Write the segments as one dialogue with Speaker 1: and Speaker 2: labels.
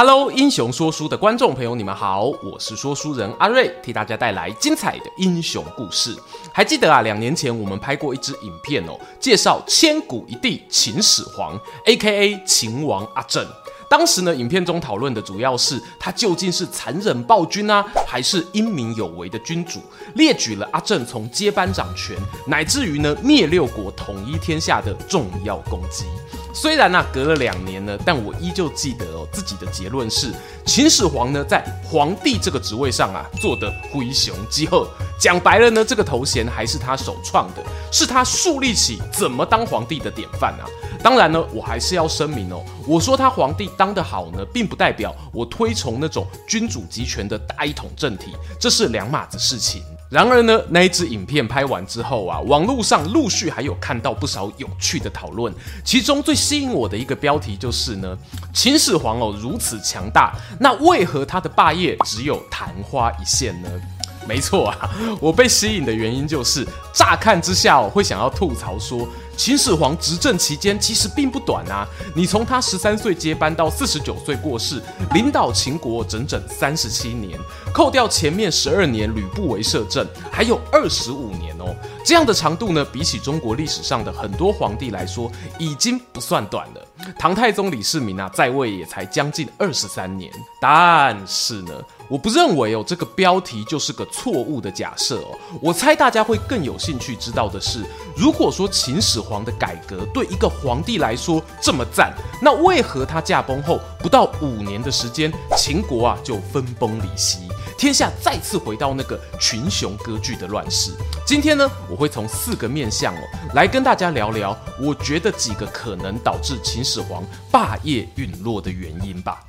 Speaker 1: Hello，英雄说书的观众朋友，你们好，我是说书人阿瑞，替大家带来精彩的英雄故事。还记得啊，两年前我们拍过一支影片哦，介绍千古一帝秦始皇，A.K.A. 秦王阿正。当时呢，影片中讨论的主要是他究竟是残忍暴君啊，还是英明有为的君主？列举了阿正从接班掌权，乃至于呢灭六国、统一天下的重要功绩。虽然呢、啊、隔了两年呢，但我依旧记得哦，自己的结论是秦始皇呢在皇帝这个职位上啊做得灰熊鸡鹤。讲白了呢，这个头衔还是他首创的，是他树立起怎么当皇帝的典范啊。当然呢，我还是要声明哦，我说他皇帝当得好呢，并不代表我推崇那种君主集权的大一统政体，这是两码子事情。然而呢，那一支影片拍完之后啊，网络上陆续还有看到不少有趣的讨论。其中最吸引我的一个标题就是呢，秦始皇哦如此强大，那为何他的霸业只有昙花一现呢？没错啊，我被吸引的原因就是，乍看之下我会想要吐槽说。秦始皇执政期间其实并不短啊！你从他十三岁接班到四十九岁过世，领导秦国整整三十七年，扣掉前面十二年吕不韦摄政，还有二十五年哦。这样的长度呢，比起中国历史上的很多皇帝来说，已经不算短了。唐太宗李世民啊，在位也才将近二十三年。但是呢，我不认为哦，这个标题就是个错误的假设哦。我猜大家会更有兴趣知道的是，如果说秦始皇的改革对一个皇帝来说这么赞，那为何他驾崩后不到五年的时间，秦国啊就分崩离析？天下再次回到那个群雄割据的乱世。今天呢，我会从四个面向哦，来跟大家聊聊，我觉得几个可能导致秦始皇霸业陨落的原因吧。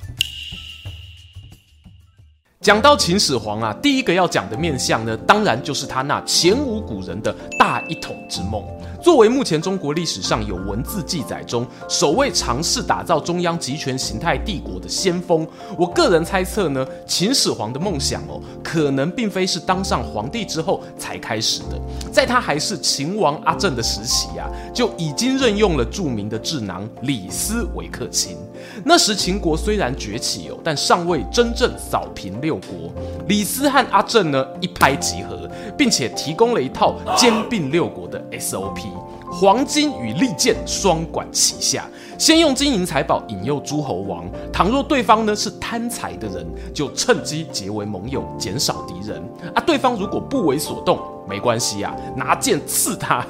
Speaker 1: 讲到秦始皇啊，第一个要讲的面相呢，当然就是他那前无古人的大一统之梦。作为目前中国历史上有文字记载中首位尝试打造中央集权形态帝国的先锋，我个人猜测呢，秦始皇的梦想哦，可能并非是当上皇帝之后才开始的，在他还是秦王阿正的时期啊，就已经任用了著名的智囊李斯为客卿。那时秦国虽然崛起哦，但尚未真正扫平六国。李斯和阿正呢一拍即合，并且提供了一套兼并六国的 SOP。黄金与利剑双管齐下，先用金银财宝引诱诸侯王，倘若对方呢是贪财的人，就趁机结为盟友，减少敌人。啊，对方如果不为所动，没关系啊，拿剑刺他，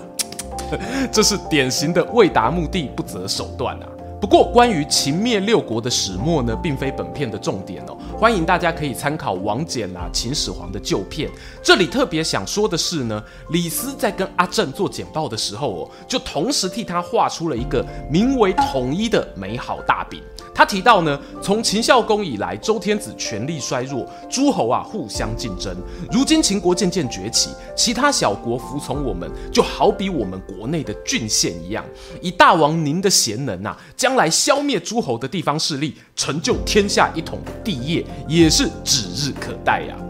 Speaker 1: 这是典型的为达目的不择手段啊。不过，关于秦灭六国的始末呢，并非本片的重点哦。欢迎大家可以参考王翦啊秦始皇的旧片。这里特别想说的是呢，李斯在跟阿正做简报的时候哦，就同时替他画出了一个名为统一的美好大饼。他提到呢，从秦孝公以来，周天子权力衰弱，诸侯啊互相竞争。如今秦国渐渐崛起，其他小国服从我们，就好比我们国内的郡县一样。以大王您的贤能啊，将将来消灭诸侯的地方势力，成就天下一统帝业，也是指日可待呀、啊。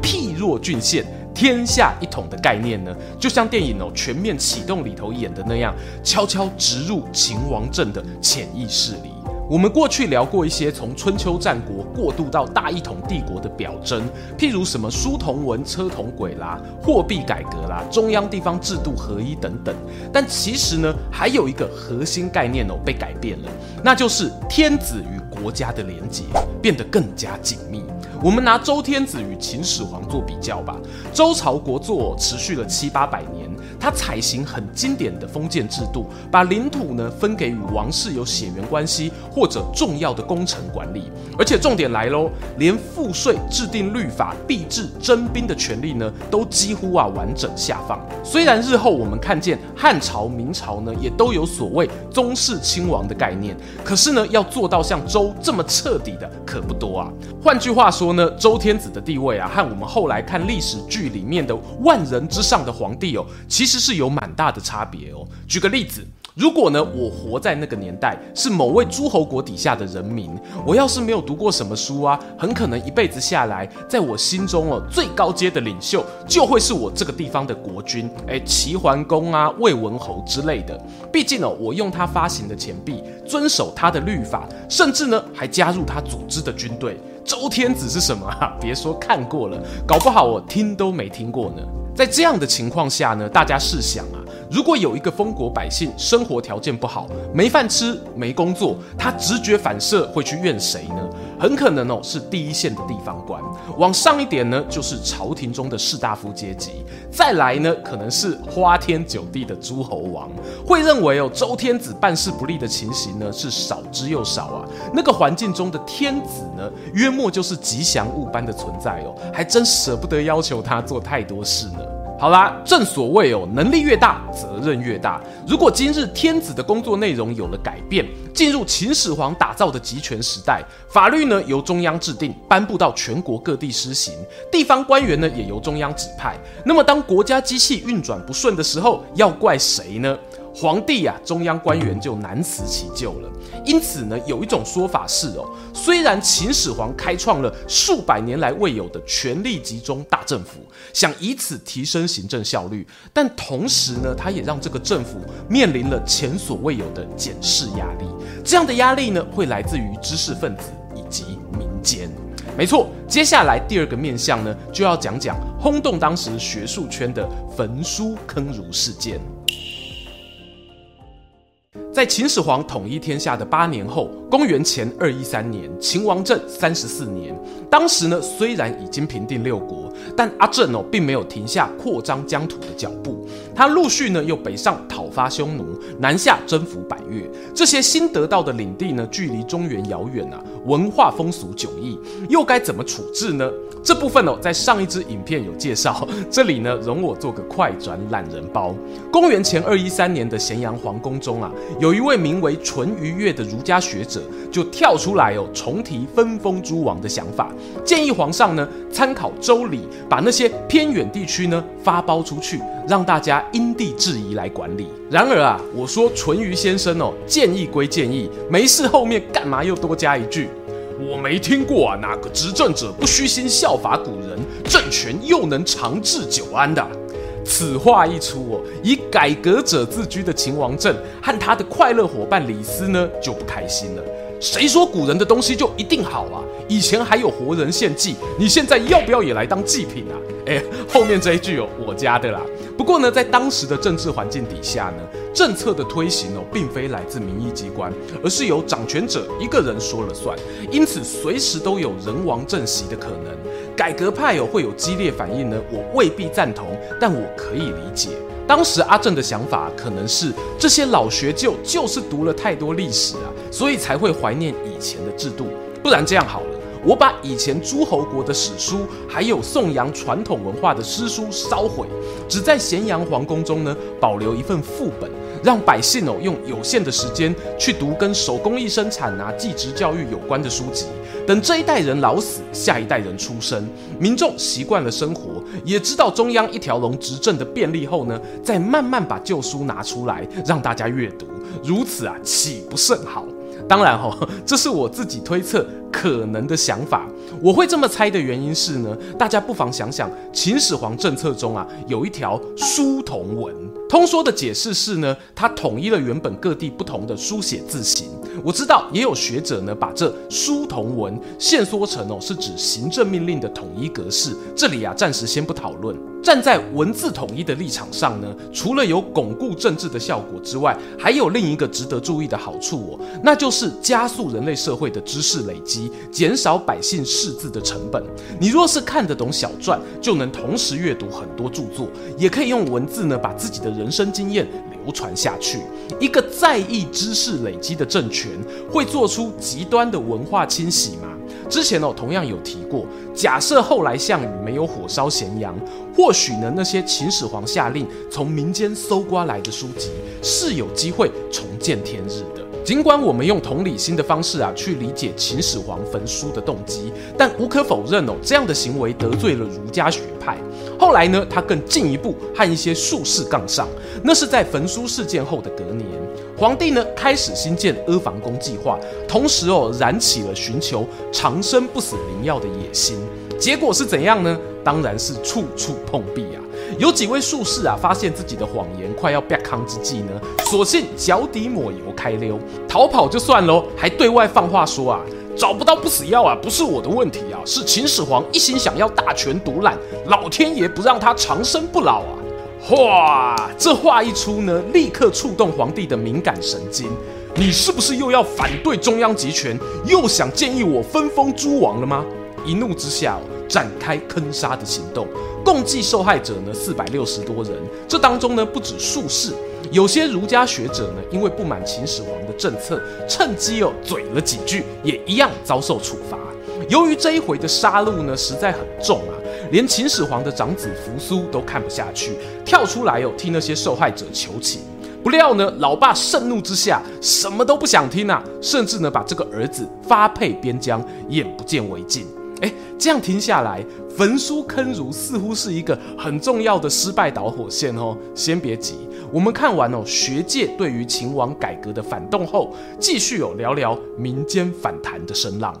Speaker 1: 譬若郡县，天下一统的概念呢，就像电影哦《全面启动》里头演的那样，悄悄植入秦王政的潜意识里。我们过去聊过一些从春秋战国过渡到大一统帝国的表征，譬如什么书同文、车同轨啦、货币改革啦、中央地方制度合一等等。但其实呢，还有一个核心概念哦被改变了，那就是天子与国家的连结变得更加紧密。我们拿周天子与秦始皇做比较吧，周朝国祚持续了七八百年。他采行很经典的封建制度，把领土呢分给与王室有血缘关系或者重要的功臣管理，而且重点来喽，连赋税、制定律法、币制、征兵的权利呢，都几乎啊完整下放。虽然日后我们看见汉朝、明朝呢，也都有所谓宗室亲王的概念，可是呢，要做到像周这么彻底的可不多啊。换句话说呢，周天子的地位啊，和我们后来看历史剧里面的万人之上的皇帝哦，其实是有蛮大的差别哦。举个例子。如果呢，我活在那个年代，是某位诸侯国底下的人民，我要是没有读过什么书啊，很可能一辈子下来，在我心中哦，最高阶的领袖就会是我这个地方的国君，哎，齐桓公啊，魏文侯之类的。毕竟哦，我用他发行的钱币，遵守他的律法，甚至呢，还加入他组织的军队。周天子是什么啊？别说看过了，搞不好我听都没听过呢。在这样的情况下呢，大家试想啊。如果有一个封国百姓生活条件不好，没饭吃，没工作，他直觉反射会去怨谁呢？很可能哦是第一线的地方官。往上一点呢，就是朝廷中的士大夫阶级。再来呢，可能是花天酒地的诸侯王，会认为哦周天子办事不力的情形呢是少之又少啊。那个环境中的天子呢，约莫就是吉祥物般的存在哦，还真舍不得要求他做太多事呢。好啦，正所谓哦，能力越大，责任越大。如果今日天子的工作内容有了改变，进入秦始皇打造的集权时代，法律呢由中央制定，颁布到全国各地施行，地方官员呢也由中央指派。那么当国家机器运转不顺的时候，要怪谁呢？皇帝呀、啊，中央官员就难辞其咎了。因此呢，有一种说法是哦，虽然秦始皇开创了数百年来未有的权力集中大政府，想以此提升行政效率，但同时呢，他也让这个政府面临了前所未有的检视压力。这样的压力呢，会来自于知识分子以及民间。没错，接下来第二个面向呢，就要讲讲轰动当时学术圈的焚书坑儒事件。在秦始皇统一天下的八年后，公元前二一三年，秦王政三十四年。当时呢，虽然已经平定六国，但阿正哦，并没有停下扩张疆土的脚步。他陆续呢，又北上讨伐匈奴，南下征服百越。这些新得到的领地呢，距离中原遥远啊，文化风俗迥异，又该怎么处置呢？这部分哦，在上一支影片有介绍，这里呢，容我做个快转懒人包。公元前二一三年的咸阳皇宫中啊，有一位名为淳于越的儒家学者，就跳出来哦，重提分封诸王的想法，建议皇上呢，参考周礼，把那些偏远地区呢发包出去，让大家因地制宜来管理。然而啊，我说淳于先生哦，建议归建议，没事后面干嘛又多加一句？我没听过啊，哪个执政者不虚心效法古人，政权又能长治久安的？此话一出哦，以改革者自居的秦王政和他的快乐伙伴李斯呢就不开心了。谁说古人的东西就一定好啊？以前还有活人献祭，你现在要不要也来当祭品啊？哎，后面这一句哦，我加的啦。不过呢，在当时的政治环境底下呢，政策的推行哦，并非来自民意机关，而是由掌权者一个人说了算，因此随时都有人亡政息的可能。改革派哦会有激烈反应呢，我未必赞同，但我可以理解。当时阿正的想法可能是这些老学究就是读了太多历史啊，所以才会怀念以前的制度。不然这样好了。我把以前诸侯国的史书，还有颂扬传统文化的诗书烧毁，只在咸阳皇宫中呢保留一份副本，让百姓哦用有限的时间去读跟手工艺生产啊、技职教育有关的书籍。等这一代人老死，下一代人出生，民众习惯了生活，也知道中央一条龙执政的便利后呢，再慢慢把旧书拿出来让大家阅读，如此啊，岂不甚好？当然哈，这是我自己推测可能的想法。我会这么猜的原因是呢，大家不妨想想，秦始皇政策中啊，有一条书同文。通说的解释是呢，他统一了原本各地不同的书写字形。我知道也有学者呢，把这书同文线缩成哦，是指行政命令的统一格式。这里啊，暂时先不讨论。站在文字统一的立场上呢，除了有巩固政治的效果之外，还有另一个值得注意的好处哦，那就是加速人类社会的知识累积，减少百姓识字的成本。你若是看得懂小篆，就能同时阅读很多著作，也可以用文字呢，把自己的人生经验流传下去。一个在意知识累积的政权，会做出极端的文化清洗吗？之前哦，同样有提过，假设后来项羽没有火烧咸阳，或许呢，那些秦始皇下令从民间搜刮来的书籍是有机会重见天日的。尽管我们用同理心的方式啊去理解秦始皇焚书的动机，但无可否认哦，这样的行为得罪了儒家学派。后来呢，他更进一步和一些术士杠上，那是在焚书事件后的隔年。皇帝呢开始兴建阿房宫计划，同时哦燃起了寻求长生不死灵药的野心。结果是怎样呢？当然是处处碰壁啊！有几位术士啊，发现自己的谎言快要变康之际呢，索性脚底抹油开溜，逃跑就算喽，还对外放话说啊，找不到不死药啊，不是我的问题啊，是秦始皇一心想要大权独揽，老天爷不让他长生不老啊！哇，这话一出呢，立刻触动皇帝的敏感神经。你是不是又要反对中央集权，又想建议我分封诸王了吗？一怒之下，展开坑杀的行动，共计受害者呢四百六十多人。这当中呢，不止术士，有些儒家学者呢，因为不满秦始皇的政策，趁机哦嘴了几句，也一样遭受处罚。由于这一回的杀戮呢，实在很重啊。连秦始皇的长子扶苏都看不下去，跳出来哦替那些受害者求情。不料呢，老爸盛怒之下，什么都不想听啊，甚至呢把这个儿子发配边疆，眼不见为净。哎，这样听下来，焚书坑儒似乎是一个很重要的失败导火线哦。先别急，我们看完哦学界对于秦王改革的反动后，继续有聊聊民间反弹的声浪。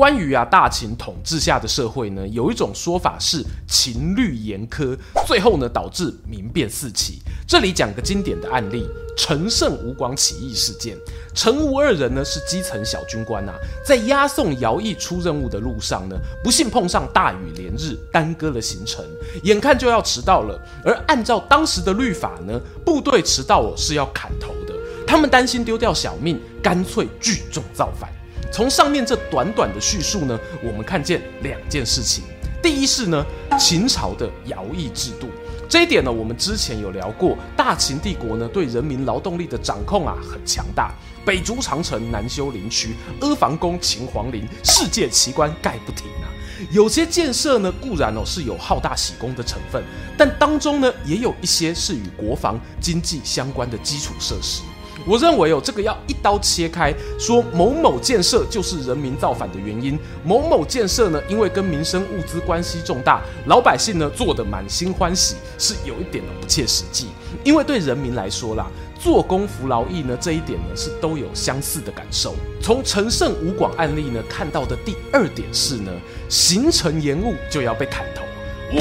Speaker 1: 关于啊大秦统治下的社会呢，有一种说法是秦律严苛，最后呢导致民变四起。这里讲个经典的案例：陈胜吴广起义事件。陈吴二人呢是基层小军官、啊，在押送徭役出任务的路上呢，不幸碰上大雨连日，耽搁了行程，眼看就要迟到了。而按照当时的律法呢，部队迟到哦是要砍头的。他们担心丢掉小命，干脆聚众造反。从上面这短短的叙述呢，我们看见两件事情。第一是呢，秦朝的徭役制度，这一点呢，我们之前有聊过。大秦帝国呢，对人民劳动力的掌控啊，很强大。北筑长城，南修灵渠，阿房宫、秦皇陵，世界奇观盖不停啊。有些建设呢，固然哦是有好大喜功的成分，但当中呢，也有一些是与国防经济相关的基础设施。我认为哦，这个要一刀切开，说某某建设就是人民造反的原因，某某建设呢，因为跟民生物资关系重大，老百姓呢做得满心欢喜，是有一点的不切实际。因为对人民来说啦，做工服劳役呢，这一点呢是都有相似的感受。从陈胜吴广案例呢看到的第二点是呢，行程延误就要被砍头。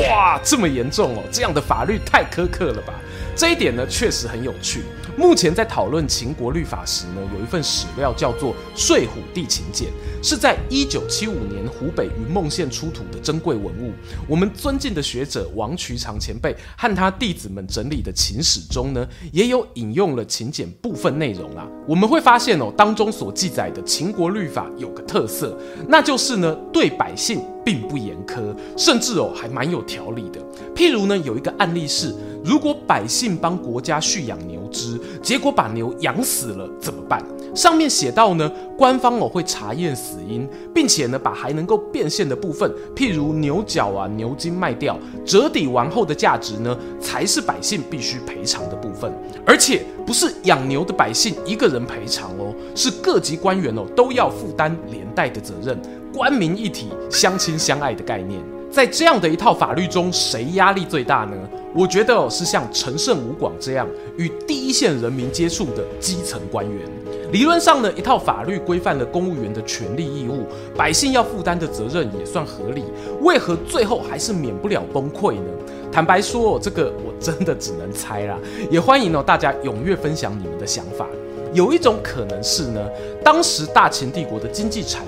Speaker 1: 哇，这么严重哦！这样的法律太苛刻了吧？这一点呢，确实很有趣。目前在讨论秦国律法时呢，有一份史料叫做《睡虎地秦简》，是在一九七五年湖北云梦县出土的珍贵文物。我们尊敬的学者王渠长前辈和他弟子们整理的秦史中呢，也有引用了秦简部分内容啊。我们会发现哦，当中所记载的秦国律法有个特色，那就是呢，对百姓并不严苛，甚至哦还蛮有条理的。譬如呢，有一个案例是，如果百姓帮国家蓄养牛只，结果把牛养死了怎么办？上面写到呢，官方哦会查验死因，并且呢把还能够变现的部分，譬如牛角啊、牛筋卖掉，折抵完后的价值呢，才是百姓必须赔偿的部分。而且不是养牛的百姓一个人赔偿哦，是各级官员哦都要负担连带的责任，官民一体、相亲相爱的概念。在这样的一套法律中，谁压力最大呢？我觉得，是像陈胜吴广这样与第一线人民接触的基层官员。理论上呢，一套法律规范了公务员的权利义务，百姓要负担的责任也算合理。为何最后还是免不了崩溃呢？坦白说，这个我真的只能猜啦。也欢迎哦大家踊跃分享你们的想法。有一种可能是呢，当时大秦帝国的经济产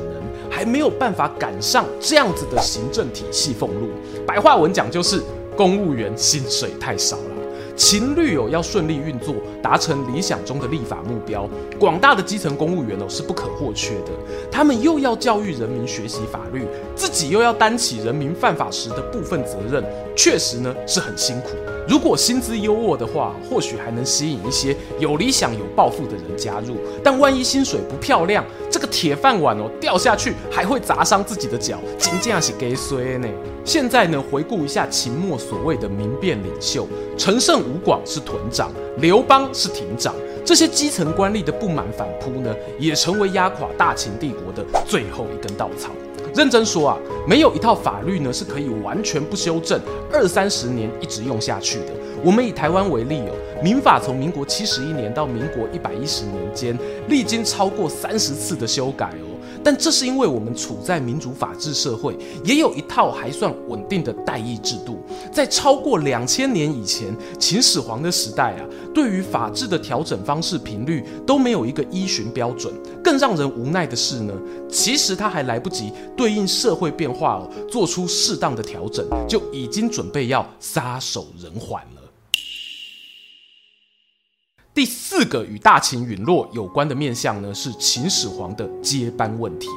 Speaker 1: 还没有办法赶上这样子的行政体系俸禄。白话文讲就是。公务员薪水太少了，秦律哦要顺利运作，达成理想中的立法目标，广大的基层公务员哦是不可或缺的。他们又要教育人民学习法律，自己又要担起人民犯法时的部分责任，确实呢是很辛苦。如果薪资优渥的话，或许还能吸引一些有理想、有抱负的人加入。但万一薪水不漂亮，这个铁饭碗哦掉下去，还会砸伤自己的脚，真正是给衰呢。现在呢，回顾一下秦末所谓的民变领袖，陈胜吴广是屯长，刘邦是亭长，这些基层官吏的不满反扑呢，也成为压垮大秦帝国的最后一根稻草。认真说啊，没有一套法律呢是可以完全不修正，二三十年一直用下去的。我们以台湾为例哦，民法从民国七十一年到民国一百一十年间，历经超过三十次的修改哦。但这是因为我们处在民主法治社会，也有一套还算稳定的代议制度。在超过两千年以前，秦始皇的时代啊，对于法治的调整方式频率都没有一个依循标准。更让人无奈的是呢，其实他还来不及对应社会变化哦，做出适当的调整，就已经准备要撒手人寰了。第四个与大秦陨落有关的面相呢，是秦始皇的接班问题。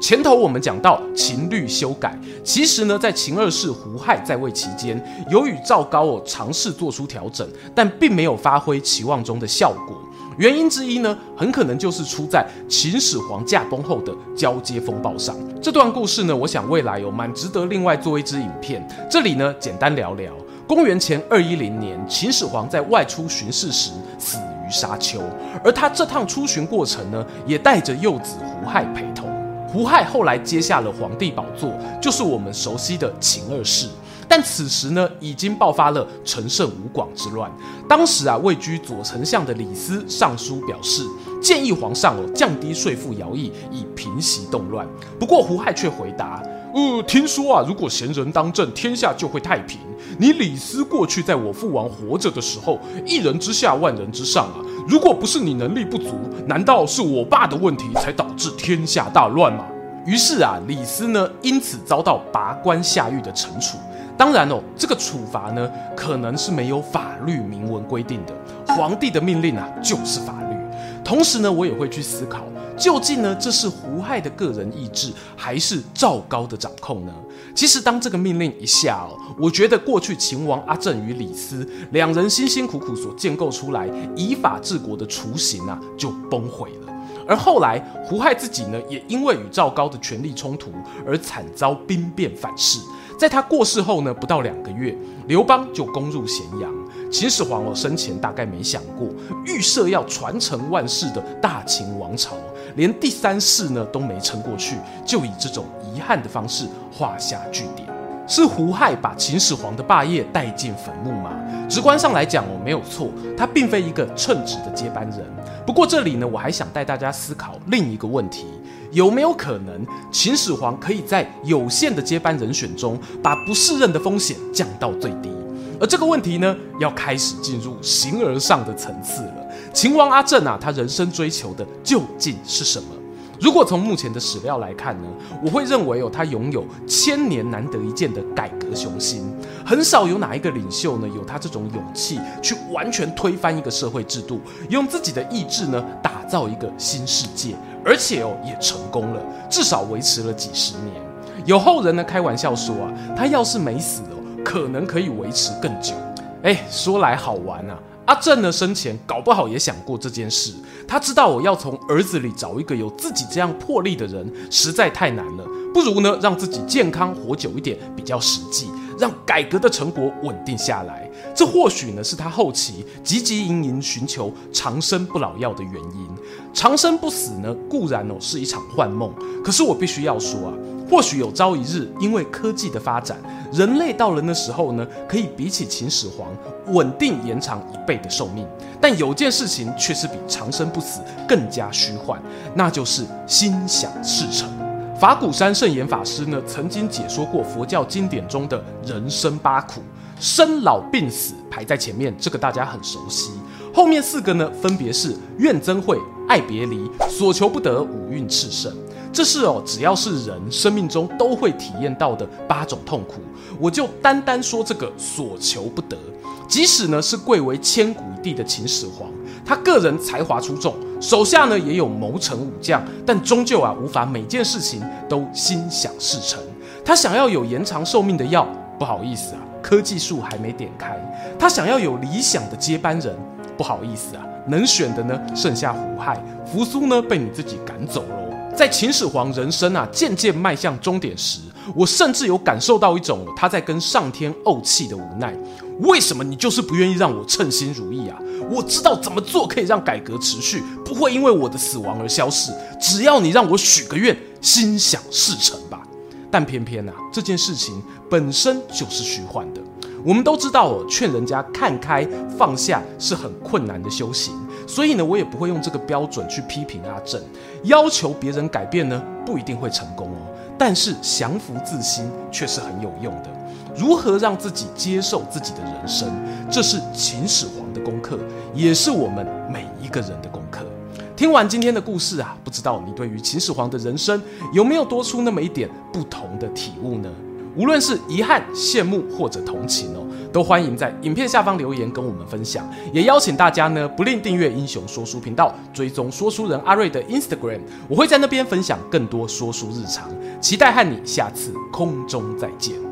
Speaker 1: 前头我们讲到秦律修改，其实呢，在秦二世胡亥在位期间，由于赵高哦尝试做出调整，但并没有发挥期望中的效果。原因之一呢，很可能就是出在秦始皇驾崩后的交接风暴上。这段故事呢，我想未来有蛮值得另外做一支影片。这里呢，简单聊聊。公元前二一零年，秦始皇在外出巡视时死沙丘，而他这趟出巡过程呢，也带着幼子胡亥陪同。胡亥后来接下了皇帝宝座，就是我们熟悉的秦二世。但此时呢，已经爆发了陈胜吴广之乱。当时啊，位居左丞相的李斯上书表示，建议皇上哦降低税赋徭役，以平息动乱。不过胡亥却回答。呃，听说啊，如果贤人当政，天下就会太平。你李斯过去在我父王活着的时候，一人之下，万人之上啊。如果不是你能力不足，难道是我爸的问题才导致天下大乱吗？于是啊，李斯呢，因此遭到拔官下狱的惩处。当然哦，这个处罚呢，可能是没有法律明文规定的。皇帝的命令啊，就是法律。同时呢，我也会去思考。究竟呢，这是胡亥的个人意志，还是赵高的掌控呢？其实，当这个命令一下哦，我觉得过去秦王阿正与李斯两人辛辛苦苦所建构出来以法治国的雏形啊，就崩毁了。而后来，胡亥自己呢，也因为与赵高的权力冲突而惨遭兵变反噬。在他过世后呢，不到两个月，刘邦就攻入咸阳。秦始皇哦，生前大概没想过，预设要传承万世的大秦王朝，连第三世呢都没撑过去，就以这种遗憾的方式画下句点。是胡亥把秦始皇的霸业带进坟墓吗？直观上来讲哦，没有错，他并非一个称职的接班人。不过这里呢，我还想带大家思考另一个问题。有没有可能，秦始皇可以在有限的接班人选中，把不适任的风险降到最低？而这个问题呢，要开始进入形而上的层次了。秦王阿正啊，他人生追求的究竟是什么？如果从目前的史料来看呢，我会认为哦，他拥有千年难得一见的改革雄心。很少有哪一个领袖呢，有他这种勇气去完全推翻一个社会制度，用自己的意志呢，打造一个新世界。而且哦，也成功了，至少维持了几十年。有后人呢开玩笑说啊，他要是没死哦，可能可以维持更久。哎，说来好玩啊，阿正呢生前搞不好也想过这件事。他知道我要从儿子里找一个有自己这样魄力的人，实在太难了。不如呢让自己健康活久一点比较实际，让改革的成果稳定下来。这或许呢是他后期汲汲营营寻求长生不老药的原因。长生不死呢固然哦是一场幻梦，可是我必须要说啊，或许有朝一日因为科技的发展，人类到了那时候呢，可以比起秦始皇稳定延长一倍的寿命。但有件事情却是比长生不死更加虚幻，那就是心想事成。法鼓山圣严法师呢曾经解说过佛教经典中的人生八苦。生老病死排在前面，这个大家很熟悉。后面四个呢，分别是怨憎会、爱别离、所求不得、五蕴炽盛。这是哦，只要是人生命中都会体验到的八种痛苦。我就单单说这个所求不得。即使呢是贵为千古一帝的秦始皇，他个人才华出众，手下呢也有谋臣武将，但终究啊无法每件事情都心想事成。他想要有延长寿命的药，不好意思啊。科技树还没点开，他想要有理想的接班人，不好意思啊，能选的呢剩下胡亥，扶苏呢被你自己赶走喽。在秦始皇人生啊渐渐迈向终点时，我甚至有感受到一种他在跟上天怄气的无奈。为什么你就是不愿意让我称心如意啊？我知道怎么做可以让改革持续，不会因为我的死亡而消逝。只要你让我许个愿，心想事成吧。但偏偏啊，这件事情本身就是虚幻的。我们都知道哦，劝人家看开放下是很困难的修行，所以呢，我也不会用这个标准去批评阿正。要求别人改变呢，不一定会成功哦，但是降服自心却是很有用的。如何让自己接受自己的人生，这是秦始皇的功课，也是我们每一个人的功课。听完今天的故事啊，不知道你对于秦始皇的人生有没有多出那么一点不同的体悟呢？无论是遗憾、羡慕或者同情哦，都欢迎在影片下方留言跟我们分享。也邀请大家呢，不吝订阅英雄说书频道，追踪说书人阿瑞的 Instagram，我会在那边分享更多说书日常。期待和你下次空中再见。